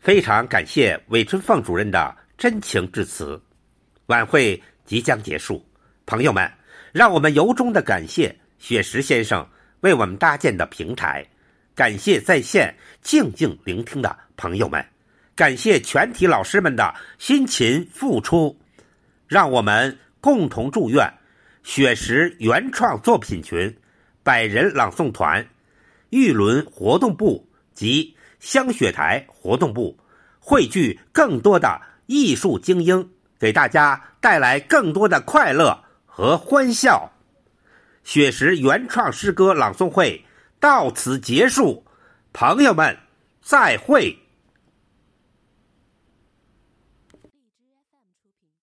非常感谢韦春凤主任的真情致辞。晚会即将结束，朋友们，让我们由衷的感谢雪石先生为我们搭建的平台，感谢在线静静聆听的朋友们，感谢全体老师们的辛勤付出。让我们共同祝愿雪石原创作品群、百人朗诵团、玉轮活动部及香雪台活动部汇聚更多的艺术精英，给大家带来更多的快乐和欢笑。雪石原创诗歌朗诵会到此结束，朋友们，再会。